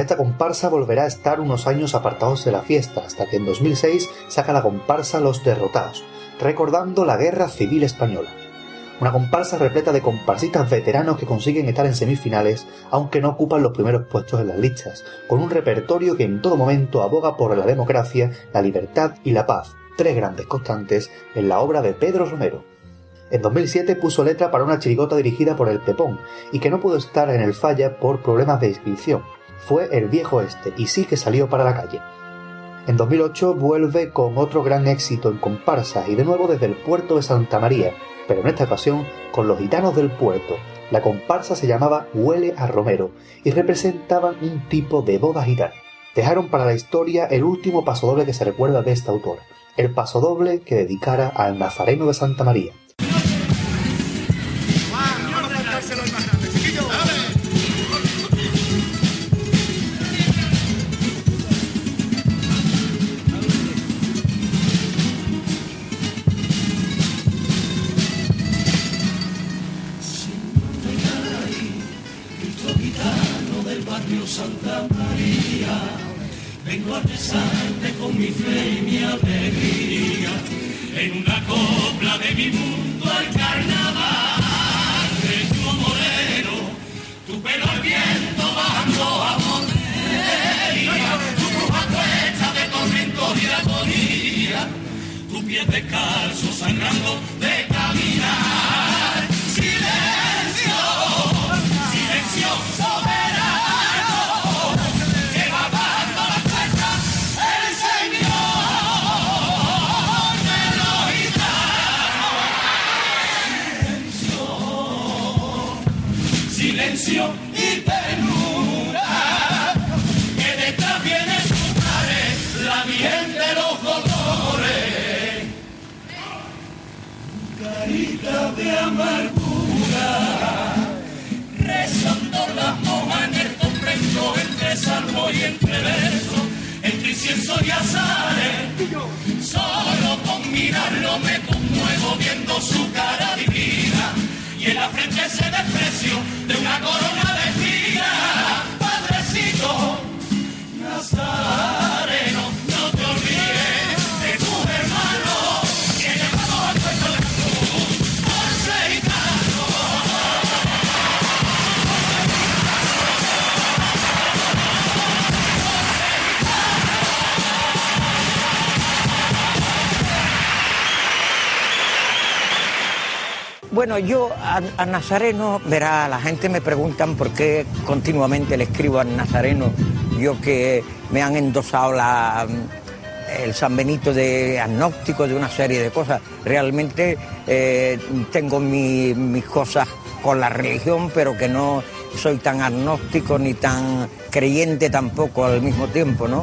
Esta comparsa volverá a estar unos años apartados de la fiesta, hasta que en 2006 saca la comparsa Los Derrotados, recordando la Guerra Civil Española. Una comparsa repleta de comparsistas veteranos que consiguen estar en semifinales, aunque no ocupan los primeros puestos en las listas, con un repertorio que en todo momento aboga por la democracia, la libertad y la paz, tres grandes constantes en la obra de Pedro Romero. En 2007 puso letra para una chirigota dirigida por el Pepón y que no pudo estar en el falla por problemas de inscripción. Fue El Viejo Este y sí que salió para la calle. En 2008 vuelve con otro gran éxito en comparsa y de nuevo desde el puerto de Santa María, pero en esta ocasión con los gitanos del puerto. La comparsa se llamaba Huele a Romero y representaban un tipo de boda gitana. Dejaron para la historia el último pasodoble que se recuerda de este autor, el pasodoble que dedicara al Nazareno de Santa María. De una corona Bueno, yo a, Nazareno, verá, la gente me preguntan por qué continuamente le escribo a Nazareno, yo que me han endosado la, el San Benito de agnóstico, de una serie de cosas. Realmente eh, tengo mi- mis cosas con la religión, pero que no soy tan agnóstico ni tan creyente tampoco al mismo tiempo, ¿no?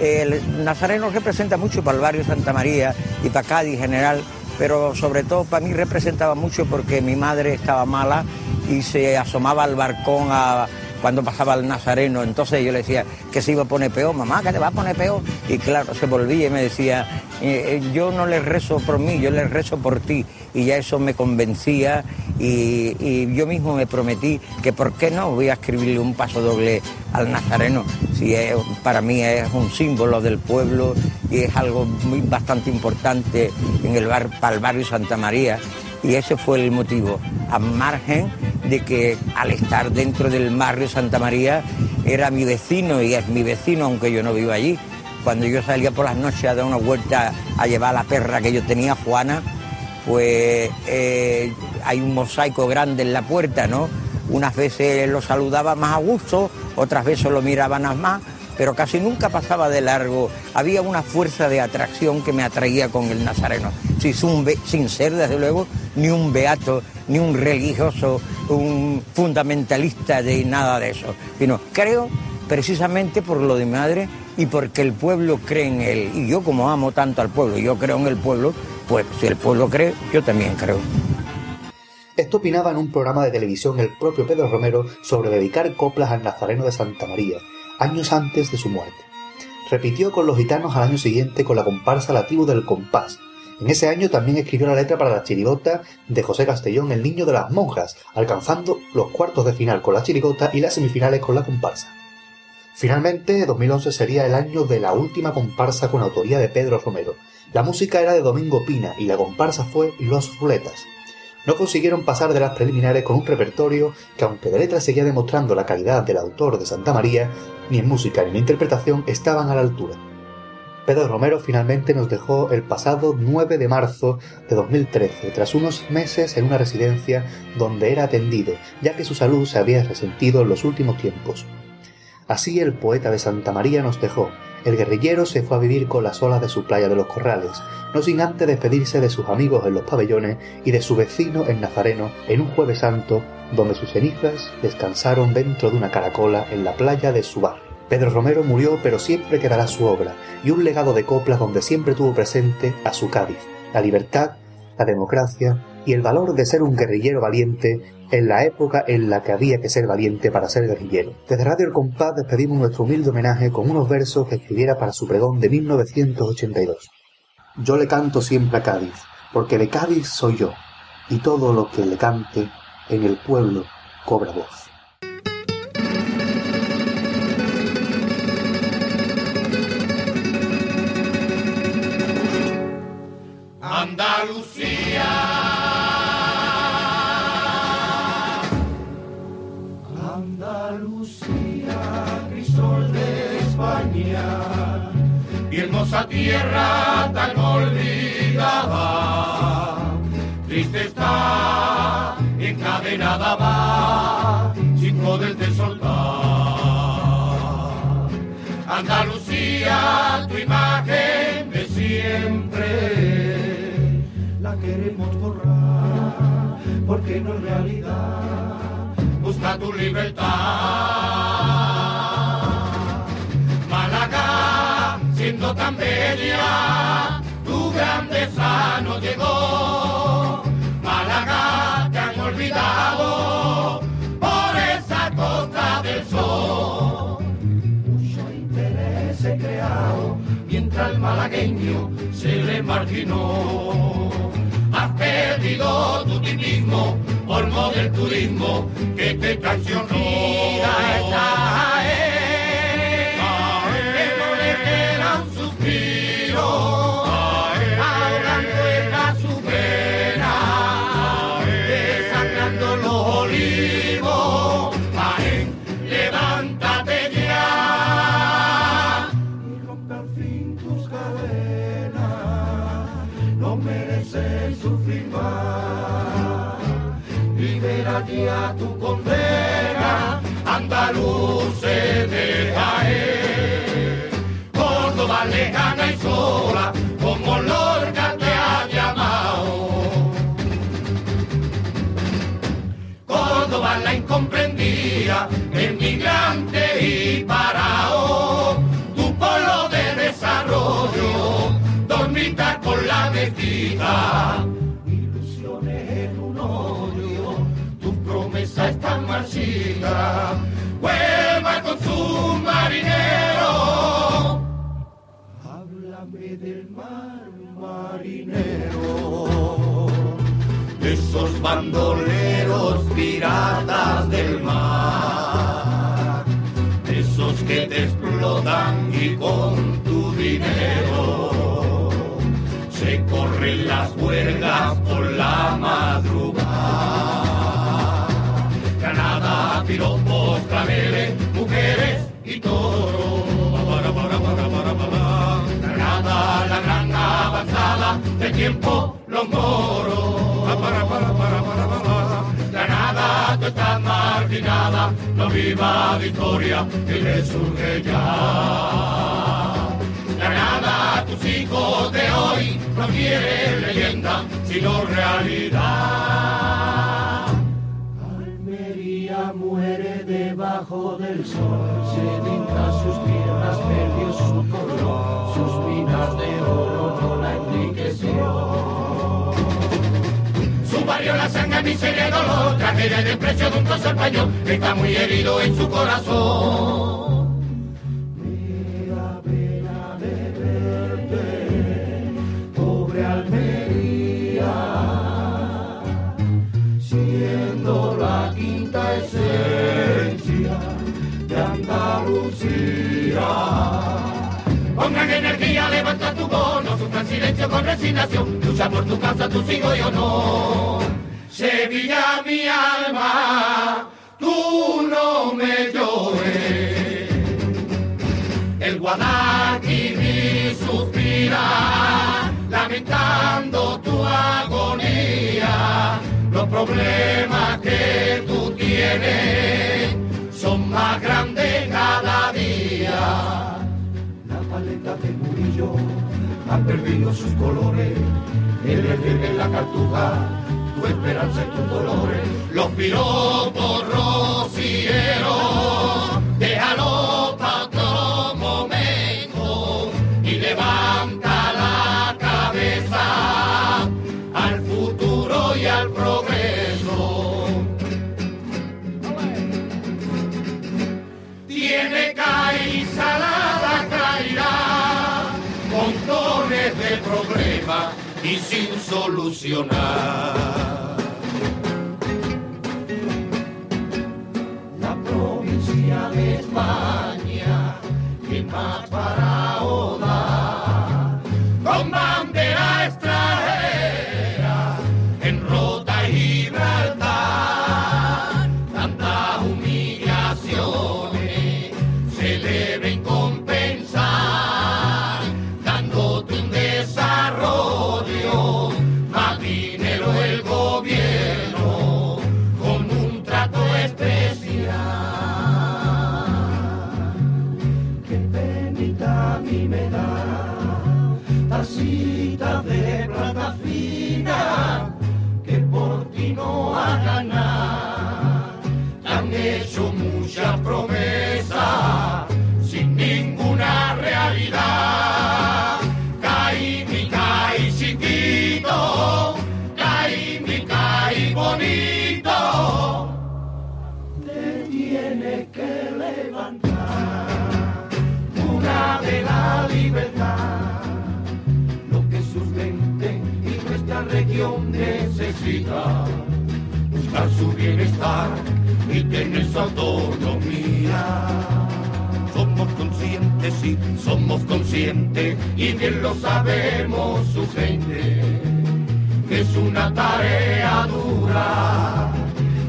El Nazareno representa mucho para el barrio Santa María y para Cádiz en general, pero sobre todo para mí representaba mucho porque mi madre estaba mala y se asomaba al balcón a- cuando pasaba el nazareno, entonces yo le decía que se iba a poner peor, mamá, que te va a poner peor. Y claro, se volvía y me decía, "Eh, eh, yo no le rezo por mí, yo le rezo por ti. Y ya eso me convencía y, yo mismo me prometí que por qué no voy a escribirle un paso doble al nazareno, si para mí es un símbolo del pueblo y es algo muy bastante importante en el bar, para el barrio Santa María. Y ese fue el motivo, a margen de que al estar dentro del barrio Santa María era mi vecino y es mi vecino, aunque yo no vivo allí. Cuando yo salía por las noches a dar una vuelta a llevar a la perra que yo tenía, Juana, pues eh, hay un mosaico grande en la puerta, ¿no? Unas veces lo saludaba más a gusto, otras veces lo miraban más, pero casi nunca pasaba de largo. Había una fuerza de atracción que me atraía con el nazareno, sin, ser, desde luego, ni un beato, ni un religioso, un fundamentalista de nada de eso, sino creo precisamente por lo de mi madre y porque el pueblo cree en él. Y yo como amo tanto al pueblo, yo creo en el pueblo, pues si el pueblo cree, yo también creo. Esto opinaba en un programa de televisión el propio Pedro Romero sobre dedicar coplas al Nazareno de Santa María, años antes de su muerte. Repitió con los gitanos al año siguiente con la comparsa La Tribu del Compás. En ese año también escribió la letra para la chirigota de José Castellón, El Niño de las Monjas, alcanzando los cuartos de final con la chirigota y las semifinales con la comparsa. Finalmente, 2011 sería el año de la última comparsa con autoría de Pedro Romero. La música era de Domingo Pina y la comparsa fue Los Ruletas. No consiguieron pasar de las preliminares con un repertorio que, aunque de letra seguía demostrando la calidad del autor de Santa María, ni en música ni en interpretación estaban a la altura. Pedro Romero finalmente nos dejó el pasado 9 de marzo de 2013, tras unos meses en una residencia donde era atendido, ya que su salud se había resentido en los últimos tiempos. Así el poeta de Santa María nos dejó. El guerrillero se fue a vivir con las olas de su playa de los Corrales, no sin antes despedirse de sus amigos en los pabellones y de su vecino en Nazareno en un jueves santo, donde sus cenizas descansaron dentro de una caracola en la playa de su barrio. Pedro Romero murió, pero siempre quedará su obra y un legado de coplas donde siempre tuvo presente a su Cádiz, la libertad, la democracia y el valor de ser un guerrillero valiente en la época en la que había que ser valiente para ser guerrillero. Desde Radio El Compás despedimos nuestro humilde homenaje con unos versos que escribiera para su pregón de 1982. Yo le canto siempre a Cádiz, porque de Cádiz soy yo, y todo lo que le cante en el pueblo cobra voz. Hermosa tierra tan olvidada, triste está, encadenada va, sin poderte soltar. Andalucía, tu imagen de siempre, la queremos borrar, porque no es realidad busca tu libertad. Siendo tan bella, tu grandeza no llegó. Málaga, te han olvidado por esa costa del sol. Mucho interés he creado mientras el malagueño se le marginó. Has perdido tu tipismo, polvo del turismo que te traicionó. Mira Tu condena, andaluces de Jaén. Córdoba lejana y sola, como Lorca te ha llamado. Córdoba la incomprendida, emigrante y parao, tu polo de desarrollo, dormita con la mezquita, marchita, vuelva con su marinero, háblame del mar marinero. De esos bandoleros piratas del mar, de esos que te explotan y con tu dinero. Se corren las huelgas toros. Para, para, para, para, para. La gran avanzada del tiempo, los. Para, para, para, para, para. Tú estás marginada, viva Victoria y resurge ya. Granada, tus hijos de hoy no quieren leyenda, sino realidad. Debajo del sol, sedienta sus tierras, perdió su color, sus minas de oro no la enriqueció. Su barrio, la sangre, miseria y dolor, tragedia y desprecio de un trozo español, está muy herido en su corazón. Pongan energía, levanta tu voz, no sufran silencio con resignación, lucha por tu casa, tus hijos y honor. Sevilla, mi alma, tú no me llores. El Guadalquivir suspira, lamentando tu agonía. Los problemas que tú tienes son más grandes cada día. De Murillo ha perdido sus colores, el verde en la cartuja, tu esperanza y tus dolores. Los piropos rocieros, solucionar. Bienestar y tener su autonomía. Somos conscientes, sí, somos conscientes y bien lo sabemos su gente. Que es una tarea dura,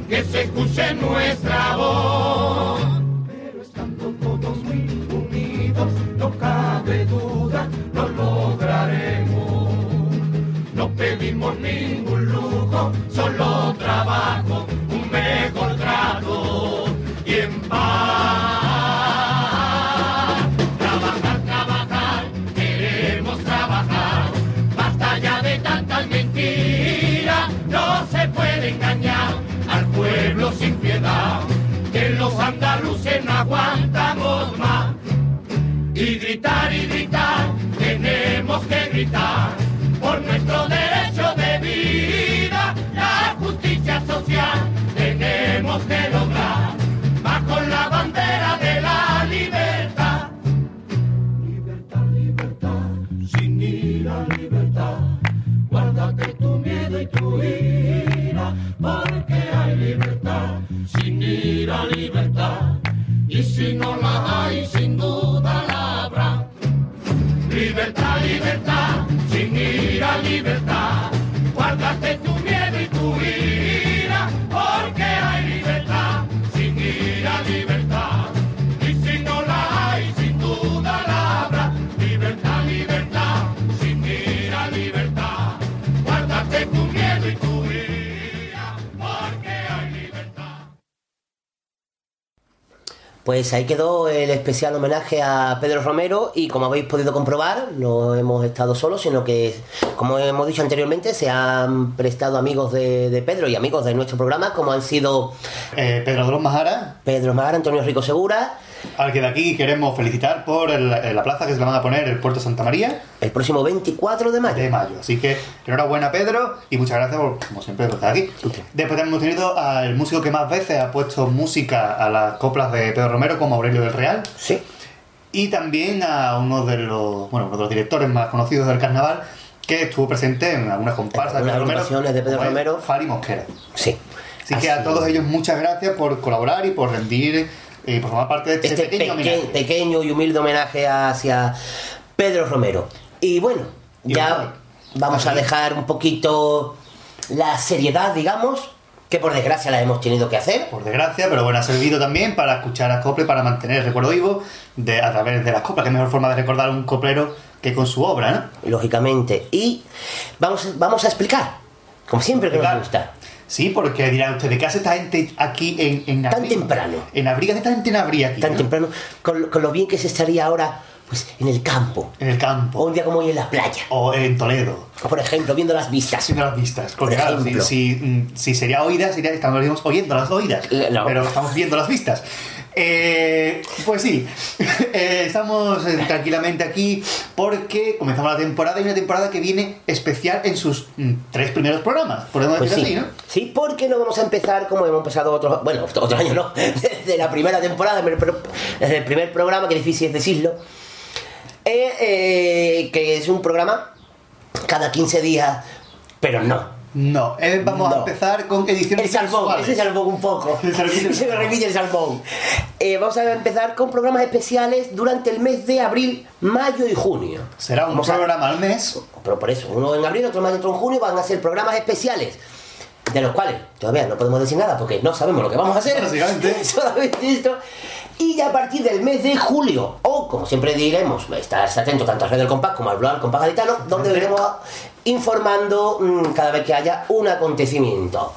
que se escuche nuestra voz. Pero estando todos muy unidos, no cabe duda, lo lograremos. No pedimos ningún lujo, solo trabajo, por nuestro derecho de vida, la justicia social tenemos que Pues ahí quedó el especial homenaje a Pedro Romero y como habéis podido comprobar, no hemos estado solos, sino que, como hemos dicho anteriormente, se han prestado amigos de, de Pedro y amigos de nuestro programa, como han sido Eh, Pedro los Majara, Pedro Mar, Antonio Rico Segura, al que de aquí queremos felicitar por el- la plaza que se le van a poner el Puerto Santa María el próximo 24 de mayo. de mayo. Así que enhorabuena Pedro y muchas gracias por, como siempre, por estar aquí. Después hemos tenido al músico que más veces ha puesto música a las coplas de Pedro Romero, como Aurelio del Real. Sí. Y también a uno de los, bueno, uno de los directores más conocidos del carnaval, que estuvo presente en algunas comparsas En de Pedro algunas Romero. de Pedro Romero. Fari Mosquera. Sí. Así que a todos ellos muchas gracias por colaborar y por rendir y por formar parte de este, este pequeño peque- homenaje. pequeño y humilde homenaje hacia Pedro Romero. Y bueno, Y ya bueno, vamos a dejar un poquito la seriedad, digamos, que por desgracia la hemos tenido que hacer. Por desgracia, pero bueno, ha servido también para escuchar las coplas y para mantener el recuerdo vivo de, a través de las coplas, que es mejor forma de recordar a un coplero que con su obra, ¿no? Lógicamente. Y vamos, vamos a explicar, como siempre que nos gusta. Sí, porque dirán ustedes, ¿qué hace esta gente aquí en, en Tan temprano. En abril, ¿qué esta gente en abril aquí? Tan no? temprano, con, lo- con lo bien que se estaría ahora pues en el campo, En el o campo, un día como hoy en la playa, o en Toledo. o por ejemplo, viendo las vistas. Haciendo las vistas. Porque Por claro, si, mm, si sería oídas, sería, estaríamos oyendo las oídas. Eh, no. Pero estamos viendo las vistas. Eh, pues sí, Eh, estamos eh, tranquilamente aquí porque comenzamos la temporada y una temporada que viene especial en sus mm, tres primeros programas. Podemos Pues decir sí, así, ¿no? sí, porque no vamos a empezar como hemos empezado otros, bueno, otros años no, desde la primera temporada, desde el primer programa, que difícil es decirlo, eh, que es un programa cada 15 días, pero no. No, eh, vamos a empezar con ediciones El salmón, ese salmón un poco. Se me repite el salmón. Eh, vamos a empezar con programas especiales durante el mes de abril, mayo y junio. Será un Vamos a- programa al mes. Pero por eso, uno en abril, otro en mayo, otro en junio, van a ser programas especiales. De los cuales todavía no podemos decir nada porque no sabemos lo que vamos a hacer. Básicamente. Solamente esto. Y ya a partir del mes de julio, o como siempre diremos, estar atento tanto a Red del Compás como al blog del Compás Gaditano, donde veremos informando mm, cada vez que haya un acontecimiento.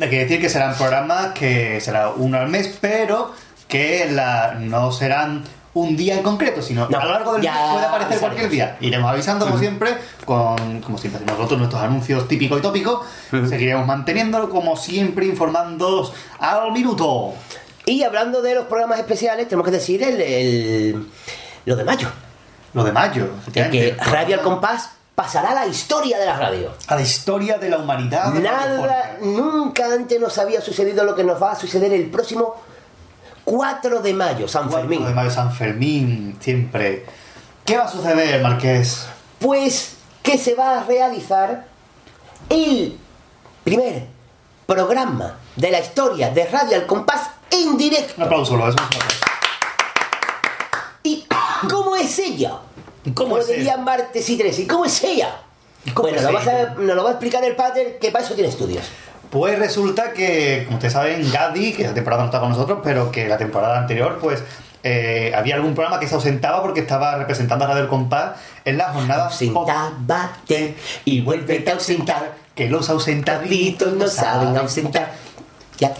Hay que decir que serán programas que será uno al mes, pero que la- no serán un día en concreto, sino No, a lo largo del mes puede aparecer cualquier día. Iremos avisando, como siempre, con, como siempre hacemos nosotros, nuestros anuncios típicos y tópicos. Seguiremos manteniéndolo, como siempre, informándoos al minuto. Y hablando de los programas especiales, tenemos que decir el, el- lo de mayo. Lo de mayo, En que efectivamente. Radio al Compás pasará a la historia de la radio. A la historia de la humanidad. de Nada, nunca antes nos había sucedido lo que nos va a suceder el próximo 4 de mayo, San Fermín. 4 de mayo, San Fermín, siempre. ¿Qué va a suceder, Marqués? Pues que se va a realizar el primer programa de la historia de Radio al Compás en directo. Un aplauso, lo es un aplauso. ¿Y cómo es ella? ¿Cómo Como es diría ella? Martes y Tres. ¿Y cómo es ella? ¿Cómo bueno, es nos, vas a- ella? nos lo va a explicar el pater que para eso tiene estudios. Pues resulta que, como ustedes saben, Gadi, que la temporada no está con nosotros, pero que la temporada anterior, pues eh, había algún programa que se ausentaba porque estaba representando a Radio El Compás en la jornada Ausentábate y vuélvete a ausentar. que los ausentaditos Taditos no saben ausentar. Ya.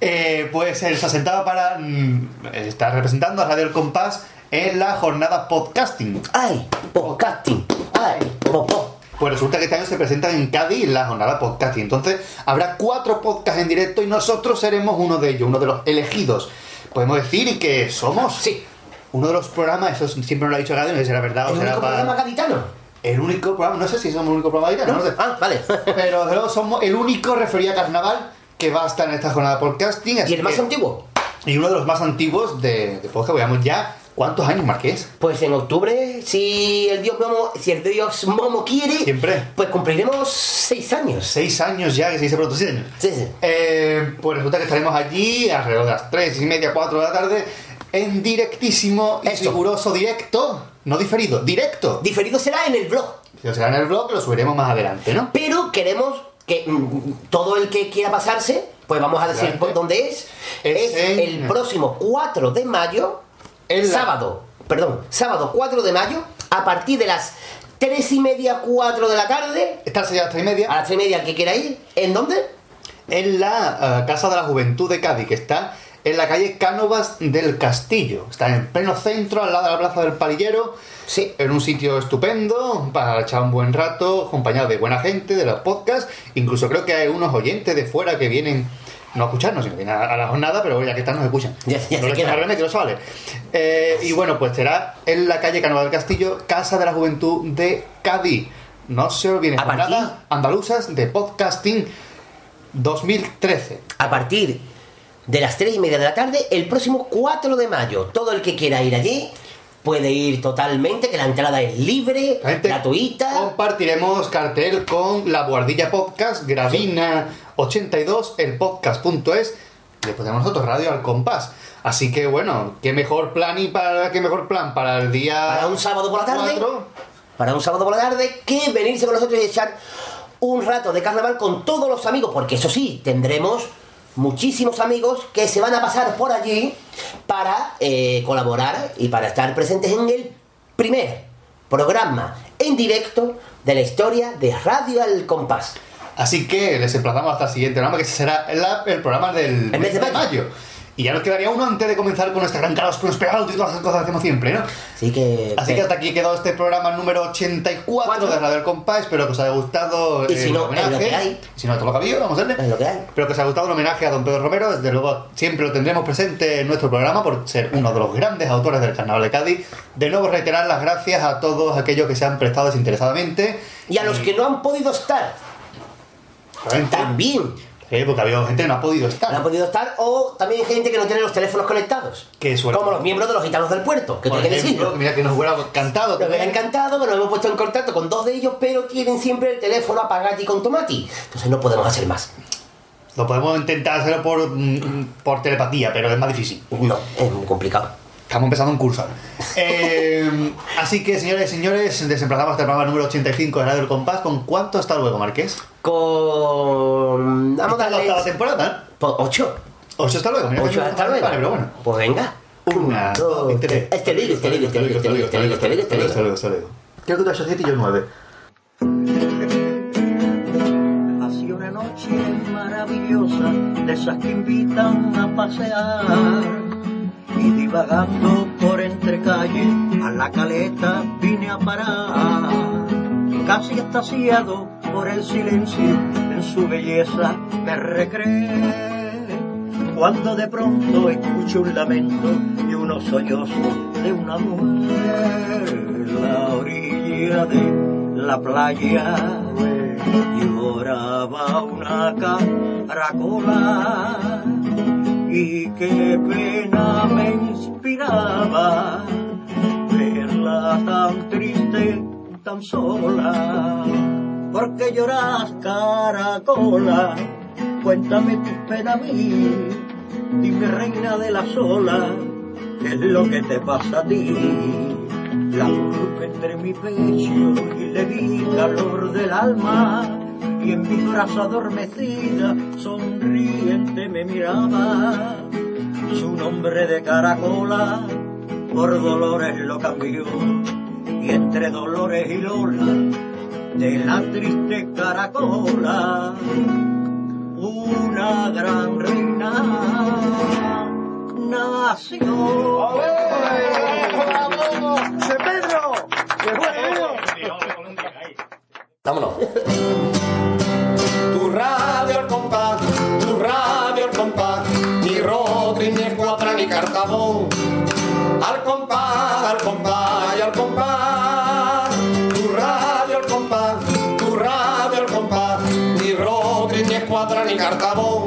Eh, pues él se asentaba para mm, estar representando a Radio El Compás en la jornada podcasting. ¡Ay! Podcasting. ¡Ay! Popó. Pues resulta que este año se presentan en Cádiz la jornada podcasting. Entonces habrá cuatro podcasts en directo y nosotros seremos uno de ellos, uno de los elegidos. Podemos decir que somos Sí. uno de los programas, eso siempre nos lo ha dicho Cádiz, no sé si será verdad ¿El o será único para... programa gaditano? El único programa, no sé si somos el único programa de ¿No? no sé. Ah, vale. Pero luego somos el único referido a carnaval que va a estar en esta jornada podcasting. así ¿Y el más que- antiguo? Y uno de los más antiguos de, de podcast, veamos ya. ¿Cuántos años, Marqués? Pues en octubre, si el dios Momo, si el dios Momo quiere, Siempre. pues cumpliremos seis años. Seis años ya, que se dice pronto. Sí, sí. Eh, pues resulta que estaremos allí alrededor de las tres y media, cuatro de la tarde, en directísimo y riguroso directo, no diferido, directo. Diferido será en el blog. Si será en el blog, lo subiremos más adelante, ¿no? Pero queremos que mm, todo el que quiera pasarse, pues vamos a decir Adelante. por dónde es. Es Es, en- el próximo 4 de mayo, En la- sábado, perdón, sábado 4 de mayo, a partir de las 3 y media, 4 de la tarde, ya a las tres y media a las 3 y media el que quiera ir, ¿en dónde? en la eh, Casa de la Juventud de Cádiz, que está en la calle Cánovas del Castillo. Está en pleno centro, al lado de la Plaza del Palillero. Sí. En un sitio estupendo para echar un buen rato, acompañado de buena gente, de los podcasts. Incluso creo que hay unos oyentes de fuera que vienen, no a escucharnos, sino que a, a la jornada, pero ya que están, nos escuchan. Ya- ya no se queda remedio, eso vale. Eh, y bueno, pues será en la calle Cánovas del Castillo, Casa de la Juventud de Cádiz. No se olviden, jornadas andaluzas de podcasting 2013. A partir de las 3 y media de la tarde, el próximo 4 de mayo. Todo el que quiera ir allí puede ir totalmente, que la entrada es libre, gratuita. Compartiremos cartel con la Guardilla Podcast, Gravina 82, el podcast.es. Le ponemos nosotros radio al compás. Así que bueno, qué mejor plan y para qué mejor plan para el día Para un sábado por la tarde. cuatro. para un sábado por la tarde que venirse con nosotros y echar un rato de carnaval con todos los amigos, porque eso sí, tendremos muchísimos amigos que se van a pasar por allí para eh, colaborar y para estar presentes en el primer programa en directo de la historia de Radio Al Compás. Así que les emplazamos hasta el siguiente programa, que será el programa del El mes de mayo. Y ya nos quedaría uno antes de comenzar con nuestra gran caros prosperado y todas las cosas que hacemos siempre, ¿no? Así que... Así que hasta aquí quedó este programa número 84 Cuatro. de Radio El Compás. Espero que os haya gustado Y si el no, homenaje. lo que hay. Si no, es lo que ha habido, vamos a. Es lo que hay. Espero que os haya gustado el homenaje a don Pedro Romero. Desde luego, siempre lo tendremos presente en nuestro programa por ser uno de los grandes autores del Carnaval de Cádiz. De nuevo, reiterar las gracias a todos aquellos que se han prestado desinteresadamente. Y a los que no han podido estar, Realmente, también sí, porque ha habido gente que no ha podido no estar. han podido estar, o también gente que no tiene los teléfonos conectados. Qué suerte. Como los miembros de los gitanos del puerto, que hay ejemplo, decirlo. mira que nos hubiera encantado. Nos hubiera encantado que nos hemos puesto en contacto con dos de ellos, pero tienen siempre el teléfono apagado y con tomati. Entonces no podemos hacer más. Lo podemos intentar hacerlo por, mm, por telepatía, pero es más difícil. No, es muy complicado. Estamos empezando un curso. Eh, así que, señores y señores, desemplazamos hasta el programa número 85 de Radio del Compás. ¿Con cuánto hasta luego, Marqués? Con. Vamos a la octava temporada, po- Ocho. ¿eh? Ocho hasta luego. Mira que Ocho no hasta vale, luego. pero bueno. Pues venga. Una, dos, tres. Este libre, este libre, este libre, este libre, este libre, este libre, este. Hasta luego, hasta luego. Creo que tú has hecho siete y yo nueve. Ha sido una noche maravillosa, de esas que invitan a pasear. Y divagando por el calle, a la caleta vine a parar. Casi estasiado por el silencio, en su belleza me recreé. Cuando de pronto escucho un lamento y unos sollozos de una mujer, la orilla de la playa lloraba una caracola y qué pena me inspiraba verla tan triste, tan sola. Porque lloras caracola, cuéntame tus penas a mí, dime reina de las olas, qué es lo que te pasa a ti. La culpa entre mi pecho y le di calor del alma y en mi brazo adormecida, sonriente me miraba. Su nombre de caracola por dolores lo cambió y entre dolores y lola de la triste caracola una gran reina nació. ¡Se Pedro! Vámonos. Tu radio al compás, tu radio al compás, ni Rodri, ni Escuadra, ni Cartabón. Al compás, al compás y al compás. Tu radio al compás, tu radio al compás, ni Rodri, ni Escuadra, ni Cartabón.